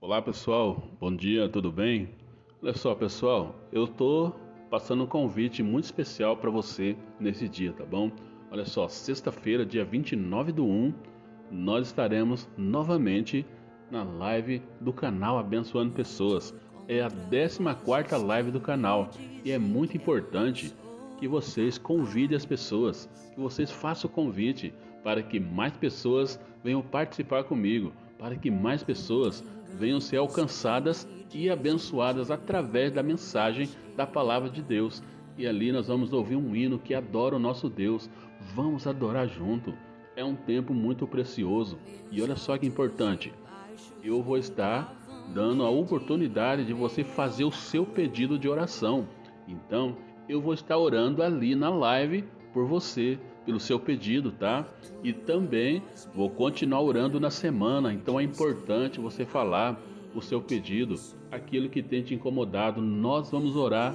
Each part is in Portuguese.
Olá pessoal, bom dia, tudo bem? Olha só pessoal, eu tô passando um convite muito especial para você nesse dia, tá bom? Olha só, sexta-feira, dia 29 do 1, nós estaremos novamente na live do canal Abençoando Pessoas. É a 14 live do canal e é muito importante que vocês convidem as pessoas, que vocês façam o convite para que mais pessoas venham participar comigo, para que mais pessoas venham ser alcançadas e abençoadas através da mensagem da palavra de Deus. E ali nós vamos ouvir um hino que adora o nosso Deus. Vamos adorar junto. É um tempo muito precioso. E olha só que importante. Eu vou estar dando a oportunidade de você fazer o seu pedido de oração. Então, eu vou estar orando ali na live por você, pelo seu pedido, tá? E também vou continuar orando na semana, então é importante você falar o seu pedido, aquilo que tem te incomodado. Nós vamos orar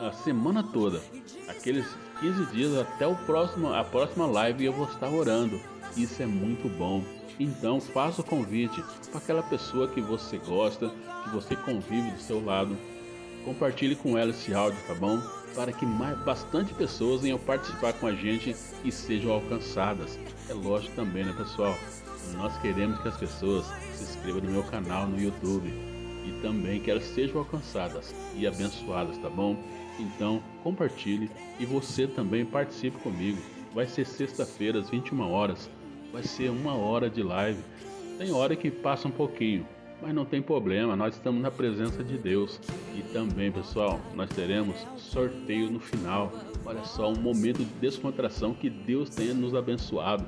a semana toda, aqueles 15 dias até o próximo, a próxima live eu vou estar orando. Isso é muito bom. Então faça o convite para aquela pessoa que você gosta, que você convive do seu lado. Compartilhe com ela esse áudio, tá bom? Para que mais, bastante pessoas venham participar com a gente e sejam alcançadas. É lógico também, né, pessoal? Nós queremos que as pessoas se inscrevam no meu canal no YouTube e também que elas sejam alcançadas e abençoadas, tá bom? Então, compartilhe e você também participe comigo. Vai ser sexta-feira às 21 horas. Vai ser uma hora de live. Tem hora que passa um pouquinho, mas não tem problema, nós estamos na presença de Deus. E também, pessoal, nós teremos sorteio no final. Olha só, um momento de descontração que Deus tenha nos abençoado.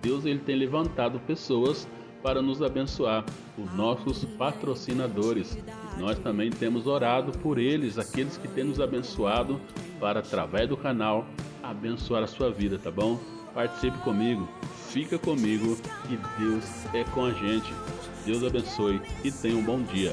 Deus ele tem levantado pessoas para nos abençoar, os nossos patrocinadores. Nós também temos orado por eles, aqueles que têm nos abençoado, para através do canal abençoar a sua vida, tá bom? Participe comigo, fica comigo e Deus é com a gente. Deus abençoe e tenha um bom dia.